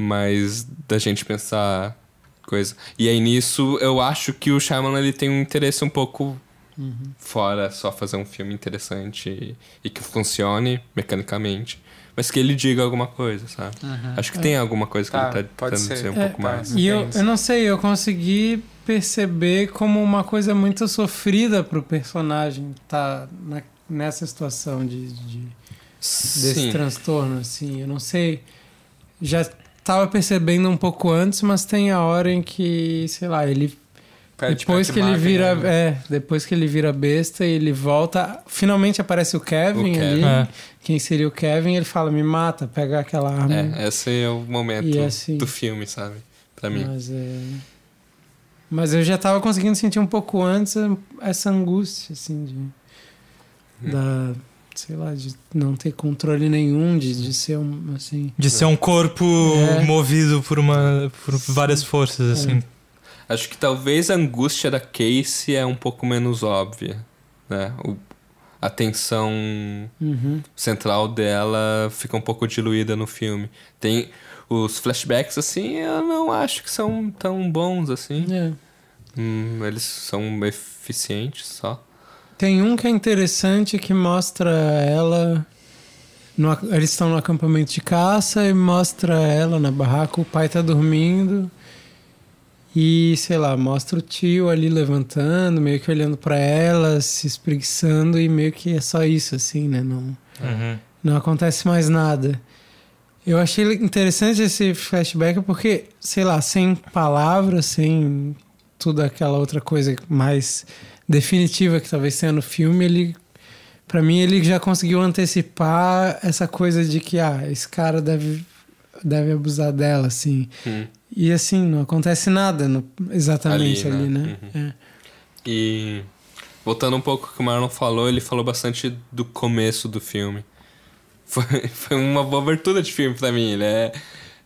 mais da gente pensar coisa. E aí nisso eu acho que o Shyamalan ele tem um interesse um pouco fora só fazer um filme interessante e, e que funcione mecanicamente. Mas que ele diga alguma coisa, sabe? Acho que tem alguma coisa que Tá, ele tá pode tentando ser. dizer um É, pouco mais. E eu, eu não sei, eu consegui perceber como uma coisa muito sofrida pro personagem tá na, nessa situação de, de- desse transtorno, assim. Eu não sei. Já tava percebendo um pouco antes, mas tem a hora em que, sei lá, ele depois que ele vira, ele. é, depois que ele vira besta e ele volta, finalmente aparece o Kevin, O Kevin. ali. É. Quem seria o Kevin? Ele fala: "Me mata, pega aquela arma". É, esse é o momento E assim- do filme, sabe? Pra mim. Mas é Mas eu já tava conseguindo sentir um pouco antes essa angústia assim de da sei lá, de não ter controle nenhum, de, de ser um assim, De ser um corpo É. movido por uma por várias forças, assim. Acho que talvez a angústia da Casey é um pouco menos óbvia, né? O, a tensão uhum. central dela fica um pouco diluída no filme. Tem os flashbacks, assim, eu não acho que são tão bons assim. É. Hum, eles são eficientes só. Tem um que é interessante que mostra ela. No, eles estão no acampamento de caça e mostra ela na barraca, o pai tá dormindo. E, sei lá, mostra o tio ali levantando, meio que olhando pra ela, se espreguiçando, e meio que é só isso, assim, né? Não, Uhum. não acontece mais nada. Eu achei interessante esse flashback porque, sei lá, sem palavras, sem tudo aquela outra coisa mais definitiva que talvez tenha no filme, ele Pra mim ele já conseguiu antecipar essa coisa de que ah, esse cara deve deve abusar dela assim. Hum. E assim, não acontece nada no- exatamente Ali, ali, né? né? E voltando um pouco ao que o Marlon falou, ele falou bastante do começo do filme. Foi, foi uma boa abertura de filme pra mim. Ele é,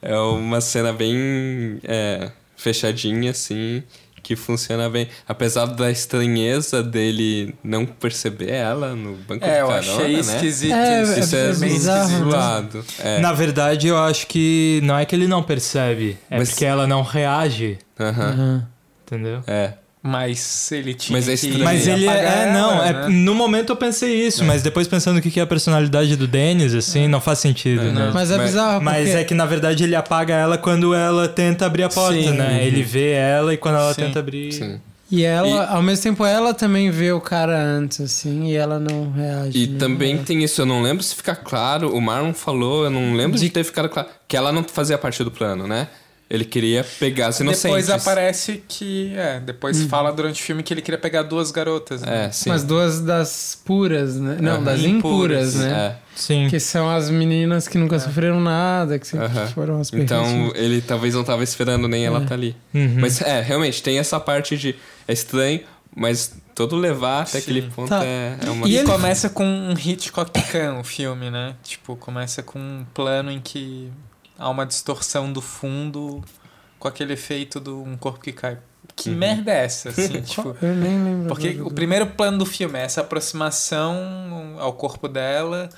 é uma cena bem é, fechadinha, assim, que funciona bem. Apesar da estranheza dele não perceber ela no banco É, de eu carona, achei né? esquisito. É, isso. É, é bem né? zoado. É. Na verdade, eu acho que não é que ele não percebe, é Mas- porque ela não reage, Aham. Aham. entendeu? É. Mas ele tinha Mas é que estranho. Mas ele é, é, não, ela, é, né? no momento eu pensei isso, mas depois pensando o que que é a personalidade do Dennis, assim, não faz sentido, É, né? Mas é bizarro Mas porque é que na verdade ele apaga ela quando ela tenta abrir a porta, Sim. né? Ele vê ela e quando ela Sim. tenta abrir. Sim. e ela, E- ao mesmo tempo ela também vê o cara antes assim e ela não reage. E né? também É. tem isso, eu não lembro se fica claro, o Marlon falou, eu não lembro de, De- ter ficado claro, que ela não fazia parte do plano, né? Ele queria pegar as inocentes. Depois aparece que. É, depois Uhum. fala durante o filme que ele queria pegar duas garotas. Né? É, sim. Mas duas das puras, né? Não, Aham. das impuras, Impuras, né? É. Sim. Que são as meninas que nunca sofreram nada, que sempre Aham. foram as Então pervertidas. ele talvez não tava esperando nem ela tá ali. Uhum. Mas é, realmente, tem essa parte de. É estranho, mas todo levar até Sim. aquele ponto Tá. é, é uma. E, E ele- começa com um Hitchcockcan o filme, né? Tipo, começa com um plano em que há uma distorção do fundo com aquele efeito de um corpo que cai. Que Uhum. merda é essa? Assim, tipo, Eu nem lembro. porque o primeiro plano do filme é essa aproximação ao corpo dela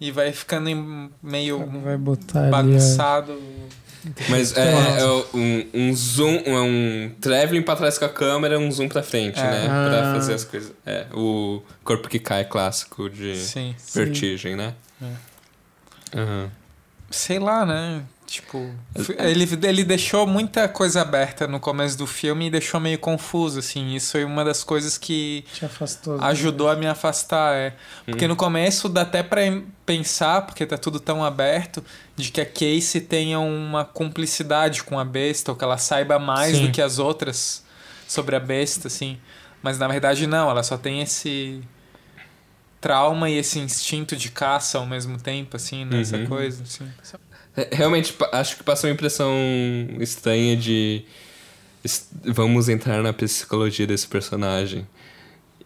e vai ficando em meio Vai botar ali. a- bagunçado. Mas é, é um, um zoom, é um traveling pra trás com a câmera, um zoom pra frente, É. né? Pra Ah. fazer as coisas. É, o corpo que cai clássico de Sim. vertigem, né? É. Aham. Sei lá, né? Tipo, ele, ele deixou muita coisa aberta no começo do filme e deixou meio confuso, assim. Isso foi uma das coisas que Te afastou. ajudou a me afastar, é. Porque no começo dá até pra pensar, porque tá tudo tão aberto, de que a Casey tenha uma cumplicidade com a besta, ou que ela saiba mais Sim. do que as outras sobre a besta, assim. Mas na verdade não, ela só tem esse trauma e esse instinto de caça ao mesmo tempo, assim, nessa Uhum. coisa, assim. É, Realmente, acho que passou uma impressão estranha de. Vamos entrar na psicologia desse personagem.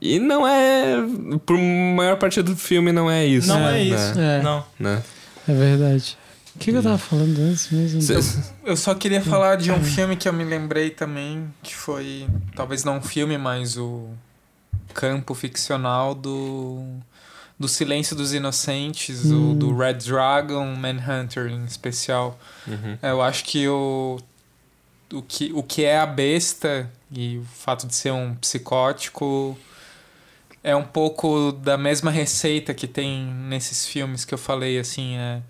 E não é. Por maior parte do filme, não é isso. Não né? é isso. É. Não. Né? É verdade. O que, que eu tava falando antes mesmo? Cê- Eu só queria falar de um filme que eu me lembrei também, que foi, talvez não um filme, mas o campo ficcional do do Silêncio dos Inocentes, o, do Red Dragon, Manhunter em especial. Uhum. Eu acho que o, o, que, o que é a besta e o fato de ser um psicótico é um pouco da mesma receita que tem nesses filmes que eu falei, assim, é...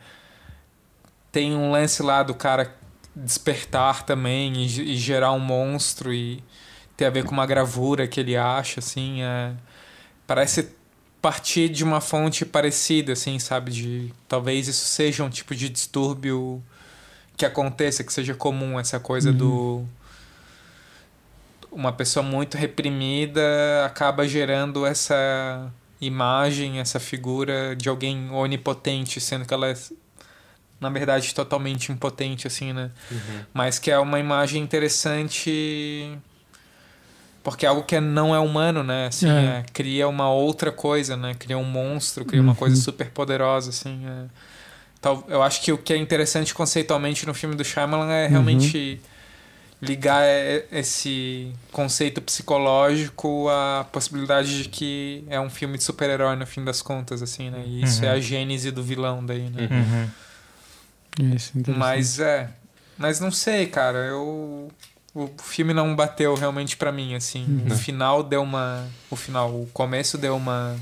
tem um lance lá do cara despertar também e, e gerar um monstro e ter a ver com uma gravura que ele acha, assim, é... parece partir de uma fonte parecida, assim, sabe, de talvez isso seja um tipo de distúrbio que aconteça, que seja comum essa coisa Uhum. do uma pessoa muito reprimida acaba gerando essa imagem, essa figura de alguém onipotente, sendo que ela é na verdade totalmente impotente assim, né? Mas que é uma imagem interessante porque é algo que não é humano, né? Assim, É. é, cria uma outra coisa, né? Cria um monstro, cria uma Uhum. coisa super poderosa, assim. é. Tal- eu acho que o que é interessante conceitualmente no filme do Shyamalan é realmente ligar e- esse conceito psicológico à possibilidade de que é um filme de super-herói no fim das contas, assim, né? E isso Uhum. é a gênese do vilão daí, né? Uhum. Isso, interessante. Mas é. Mas não sei, cara. Eu. O filme não bateu realmente pra mim, assim. Uhum. O final deu uma. O final, o começo deu uma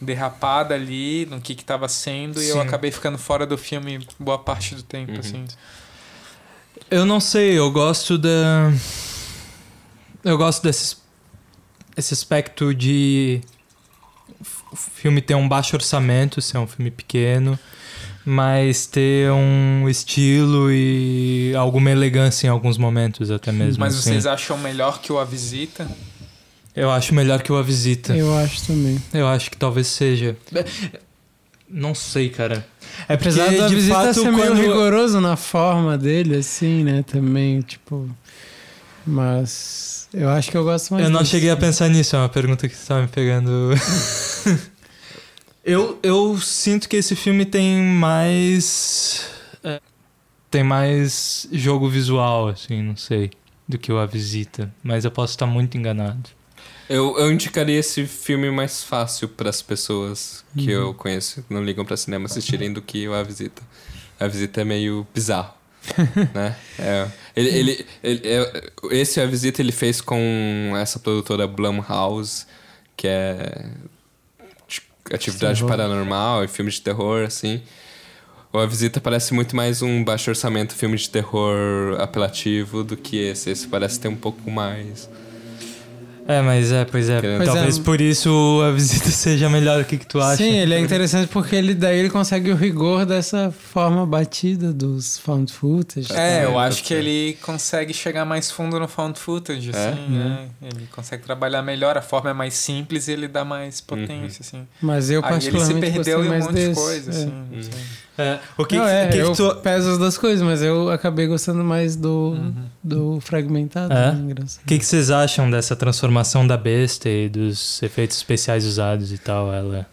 derrapada ali no que que tava sendo e eu Sim. acabei ficando fora do filme boa parte do tempo, Uhum. assim. Eu não sei, eu gosto da. Eu gosto desse esse aspecto de o filme ter um baixo orçamento, ser um filme pequeno, mas ter um estilo e alguma elegância em alguns momentos até mesmo. Mas assim. vocês acham melhor que o A Visita? Eu acho melhor que o A Visita. Eu acho também. Eu acho que talvez seja. Não sei, cara. É porque, Apesar da de visita fato, ser meio quando... rigoroso na forma dele, assim, né? Também, tipo. Mas eu acho que eu gosto mais Eu não desse. cheguei a pensar nisso, é uma pergunta que você tá me pegando. eu, eu sinto que esse filme tem mais. é, tem mais jogo visual, assim, não sei, do que o A Visita. Mas eu posso estar muito enganado. Eu, eu indicaria esse filme mais fácil para as pessoas que Uhum. eu conheço, que não ligam para cinema assistirem, do que o A Visita. A Visita é meio bizarro, né? É, ele, ele, ele- é- esse A Visita ele fez com essa produtora Blumhouse, que é atividade paranormal e filme de terror, assim. O A Visita parece muito mais um baixo orçamento filme de terror apelativo do que esse. Esse parece ter um pouco mais... É, mas é, pois é. Pois talvez é. por isso a visita seja melhor. O que, que tu acha? Sim, ele é interessante porque ele daí ele consegue o rigor dessa forma batida dos found footage. É, eu É, acho que ele consegue chegar mais fundo no found footage, É? assim, né? Ele consegue trabalhar melhor, a forma é mais simples e ele dá mais potência, assim. Mas eu Aí ele se particularmente perdeu em um monte desse. de coisa, é. assim. não sei. É, o que, não, que- é, que, que eu tu. peso as duas coisas, mas eu acabei gostando mais do, Uhum. do fragmentado. É? né. O que, que vocês acham dessa transformação da besta e dos efeitos especiais usados e tal? Ela.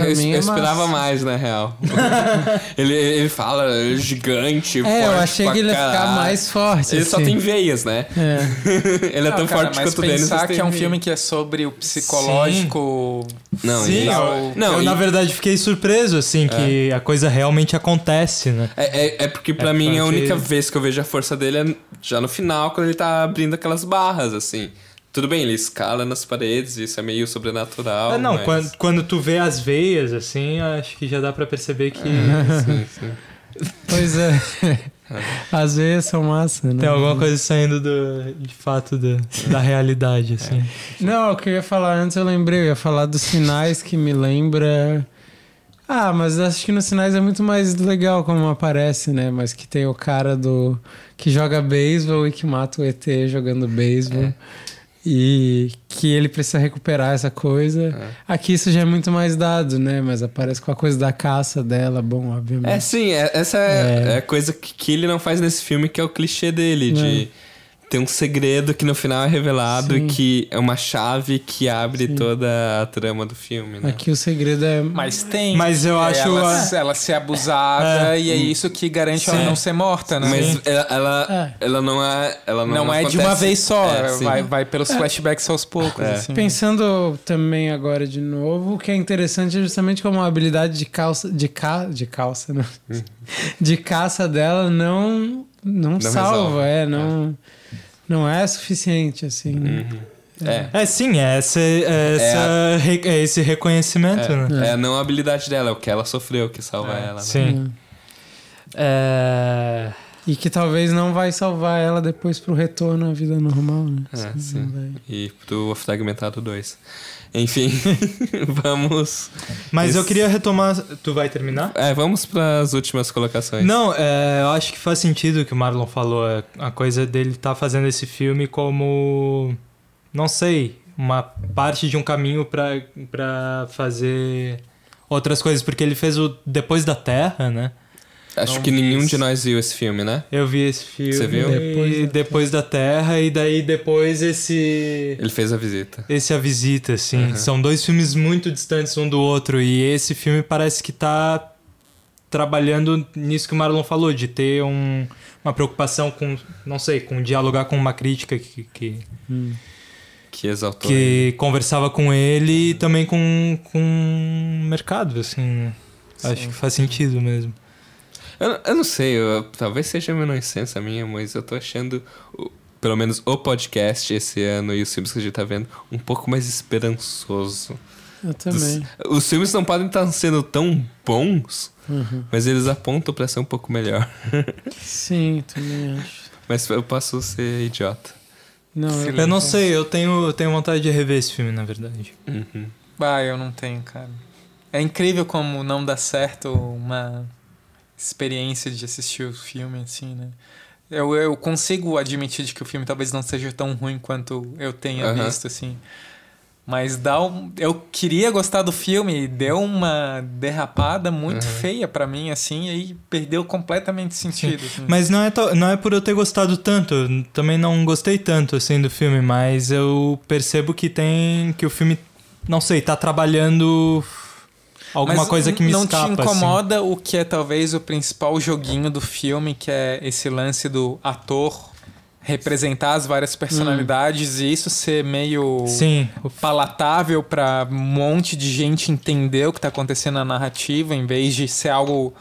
Eu, mim eu é esperava massa. mais, na real. ele, ele fala gigante, forte É, eu achei que ele ia ficar mais forte. Ele só assim. tem veias, né? É. ele é Não, tão cara, forte mas quanto o Dennis. pensar mas tem que é um veias. filme que é sobre o psicológico... Não, Sim, e- eu- não, eu, e- na verdade, fiquei surpreso, assim, que a coisa realmente acontece, né? É, é, é porque pra É mim a única vez que eu vejo a força dele é já no final, quando ele tá abrindo aquelas barras, assim. Tudo bem, ele escala nas paredes, isso é meio sobrenatural. Ah, não, mas... quando, quando tu vê as veias, assim, acho que já dá pra perceber que Sim, sim. Pois é. Às vezes são massa, né? tem alguma coisa saindo do, de fato da, da realidade, assim. Não, o que eu ia falar antes eu lembrei, eu ia falar dos sinais que me lembra. Ah, mas acho que nos sinais é muito mais legal como aparece, né? Mas que tem o cara do. que joga beisebol e que mata o ET jogando beisebol. E que ele precisa recuperar essa coisa. Aqui isso já é muito mais dado, né? Mas aparece com a coisa da caça dela, bom, obviamente. É, sim, é- essa é, é a coisa que, que ele não faz nesse filme, que é o clichê dele, de tem um segredo que no final é revelado Sim. e que é uma chave que abre Sim. toda a trama do filme, né? Aqui o segredo é. Mas tem. Mas eu é acho Ela, a- ela ser abusada É. e é isso que garante ela Sim. não ser morta, né? Mas ela, ela, É. ela não é. Ela não, não é de uma acontece- vez só, É, sim. vai, vai pelos flashbacks aos poucos. É. assim. Pensando também agora de novo, o que é interessante é justamente como a habilidade de calça. De, ca, de calça, né? De caça dela não, não, salva, resolve. é, não, não é suficiente, assim, né? É. É sim, é, essa, é essa, re- é esse reconhecimento, né? É, é não a habilidade dela, é o que ela sofreu que salva É, ela. né? Sim. É... E que talvez não vai salvar ela depois pro retorno à vida normal, né? É, Assim, sim. vai. E pro Fragmentado 2. Enfim, vamos. Mas eu queria retomar. Tu vai terminar? É, vamos para as últimas colocações. Não, é, eu acho que faz sentido o que o Marlon falou. é, A coisa dele estar fazendo esse filme como. Não sei, uma parte de um caminho pra fazer outras coisas. Porque ele fez o Depois da Terra, né? Acho Não que nenhum isso. de nós viu esse filme, né? Eu vi esse filme. Você viu? Depois da depois da Terra, e daí depois esse. Ele fez a visita. Esse A Visita, assim. São dois filmes muito distantes um do outro. E esse filme parece que tá trabalhando nisso que o Marlon falou, de ter um, uma preocupação com, não sei, com dialogar com uma crítica que, que, Que exaltou. ele. que conversava com ele e também com, com o mercado, assim. Acho que faz sentido mesmo. Eu, eu não sei, eu- talvez seja menoscença minha, mas eu tô achando, o- pelo menos o podcast esse ano e os filmes que a gente tá vendo, um pouco mais esperançoso. Eu também. Os, os filmes não podem estar sendo tão bons, Uhum. mas eles apontam pra ser um pouco melhor. Sim, também acho. mas eu posso ser idiota. Não, eu, Eu não sei, eu tenho, eu tenho vontade de rever esse filme, na verdade. Uhum. Bah, eu não tenho, cara. É incrível como não dá certo uma experiência de assistir o filme, assim, né? Eu, eu consigo admitir de que o filme talvez não seja tão ruim quanto eu tenha Aham. visto, assim. Mas dá um, eu queria gostar do filme e deu uma derrapada muito feia pra mim, assim, e aí perdeu completamente sentido. assim. Mas não é, não é por eu ter gostado tanto, também não gostei tanto assim do filme, mas eu percebo que tem que o filme, não sei, tá trabalhando alguma Mas coisa que me não escapa. te assim. incomoda o que é talvez o principal joguinho do filme, que é esse lance do ator representar as várias personalidades e isso ser meio Sim, palatável pra um monte de gente entender o que tá acontecendo na narrativa, em vez de ser algo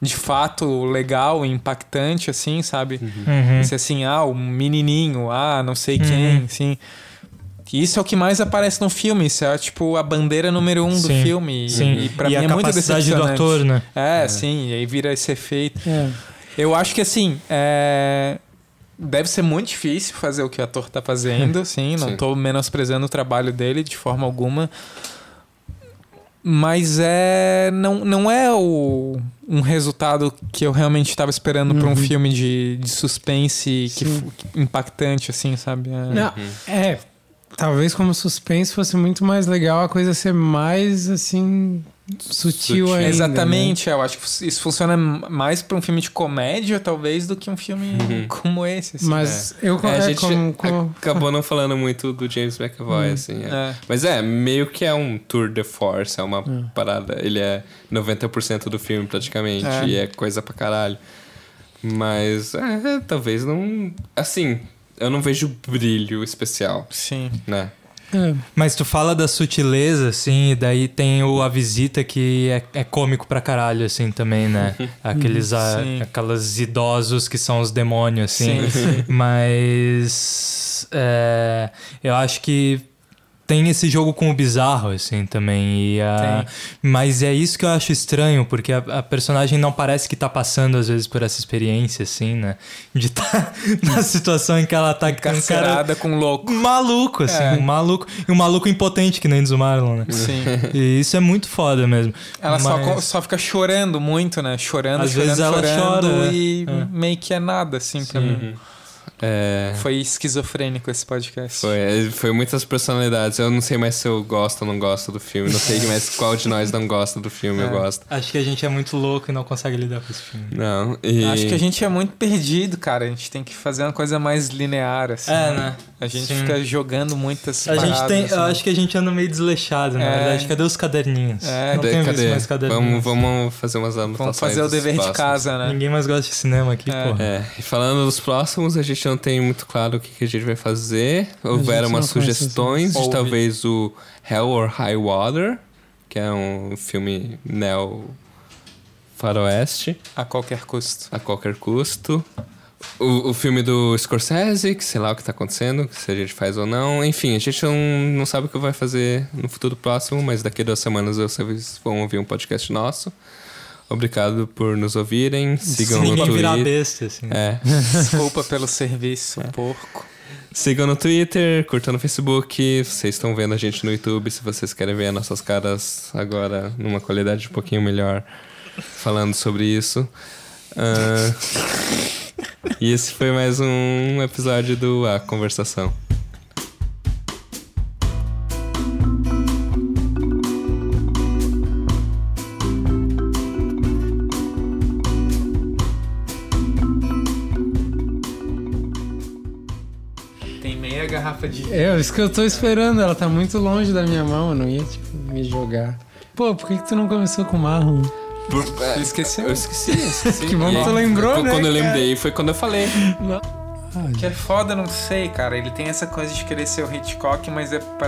de fato legal e impactante, assim, sabe? Uhum. Ser assim, ah, o menininho, ah, não sei quem, Uhum. Assim. Isso é o que mais aparece no filme, isso é tipo a bandeira número um do Sim, filme. E- sim. E, pra e mim a é muito capacidade do decepcionante. ator, né? É, sim, e aí vira esse efeito. É. Eu acho que assim, é... deve ser muito difícil fazer o que o ator tá fazendo, sim, não Sim. tô menosprezando o trabalho dele de forma alguma. Mas é. Não, não é o, um resultado que eu realmente estava esperando pra um filme de, de suspense que, impactante, assim, sabe? É. Não, é. Talvez como suspense fosse muito mais legal a coisa ser mais assim sutil, Sutil. ainda. né? Exatamente, é, eu acho que isso funciona mais pra um filme de comédia, talvez, do que um filme como esse. assim. Mas eu É, a é, gente como, como- acabou não falando muito do James McAvoy, assim. é. É. Mas é, meio que é um tour de force, é uma parada. Ele é 90% do filme, praticamente, É. e é coisa pra caralho. Mas, é, talvez não. Assim, eu não vejo brilho especial, Sim. né? é, Mas tu fala da sutileza, assim, e daí tem o A Visita que é, é cômico pra caralho, assim, também, né? Aqueles, a, aquelas idosos que são os demônios, assim. Sim, sim. Mas é, eu acho que tem esse jogo com o bizarro, assim, também. E a- mas é isso que eu acho estranho, porque a, a personagem não parece que tá passando, às vezes, por essa experiência, assim, né? De estar na situação em que ela tá tem um cara Encarcerada com louco. maluco, assim, É. um maluco. E um maluco impotente, que nem diz o Marlon, né? Sim. E isso é muito foda mesmo. Ela só, Mas- co- só fica chorando muito, né? Chorando, Às chorando, vezes ela chorando chora, e é. meio que é nada, assim, pra mim. É, Foi esquizofrênico esse podcast. foi, foi muitas personalidades. Eu não sei mais se eu gosto ou não gosto do filme. Não sei mais qual de nós não gosta do filme, eu É. gosto. Acho que a gente é muito louco e não consegue lidar com esse filme. Não, e... Acho que a gente é muito perdido, cara. A gente tem que fazer uma coisa mais linear, assim. É, né? A gente Sim. fica jogando muitas A gente paradas, tem, assim. eu acho que a gente anda meio desleixado, na É. verdade. Cadê os caderninhos? É, não Cadê? visto mais caderninhos. Vamos, vamos fazer umas anotações. Vamos fazer o dever de casa, né? Ninguém mais gosta de cinema aqui, É. porra. É, e falando dos próximos, a gente não tem muito claro o que, que a gente vai fazer. Houveram gente umas sugestões de talvez o Hell or High Water, que é um filme neo faroeste, A qualquer custo. a qualquer custo. O, o filme do Scorsese, que sei lá o que tá acontecendo, se a gente faz ou não. Enfim, a gente não, não sabe o que vai fazer no futuro próximo, mas daqui a duas semanas vocês vão ouvir um podcast nosso. Obrigado por nos ouvirem. Sigam Se no ninguém virar Twitter. besta, assim. É. Desculpa pelo serviço, É. porco. Sigam no Twitter, curtam no Facebook. Vocês estão vendo a gente no YouTube. Se vocês querem ver as nossas caras agora numa qualidade um pouquinho melhor, falando sobre isso. Ah, e esse foi mais um episódio do A Conversação. Garrafa de. É, isso que eu tô esperando, ela tá muito longe da minha mão, eu não ia, tipo, me jogar. Pô, por que, que tu não começou com o marrom? Por, é, Tu esqueceu? eu esqueci, eu esqueci. Que bom que tu lembrou, quando né, Quando eu lembrei, foi quando eu falei. Ah, Que é foda, não sei, cara. Ele tem essa coisa de querer ser o Hitchcock, mas é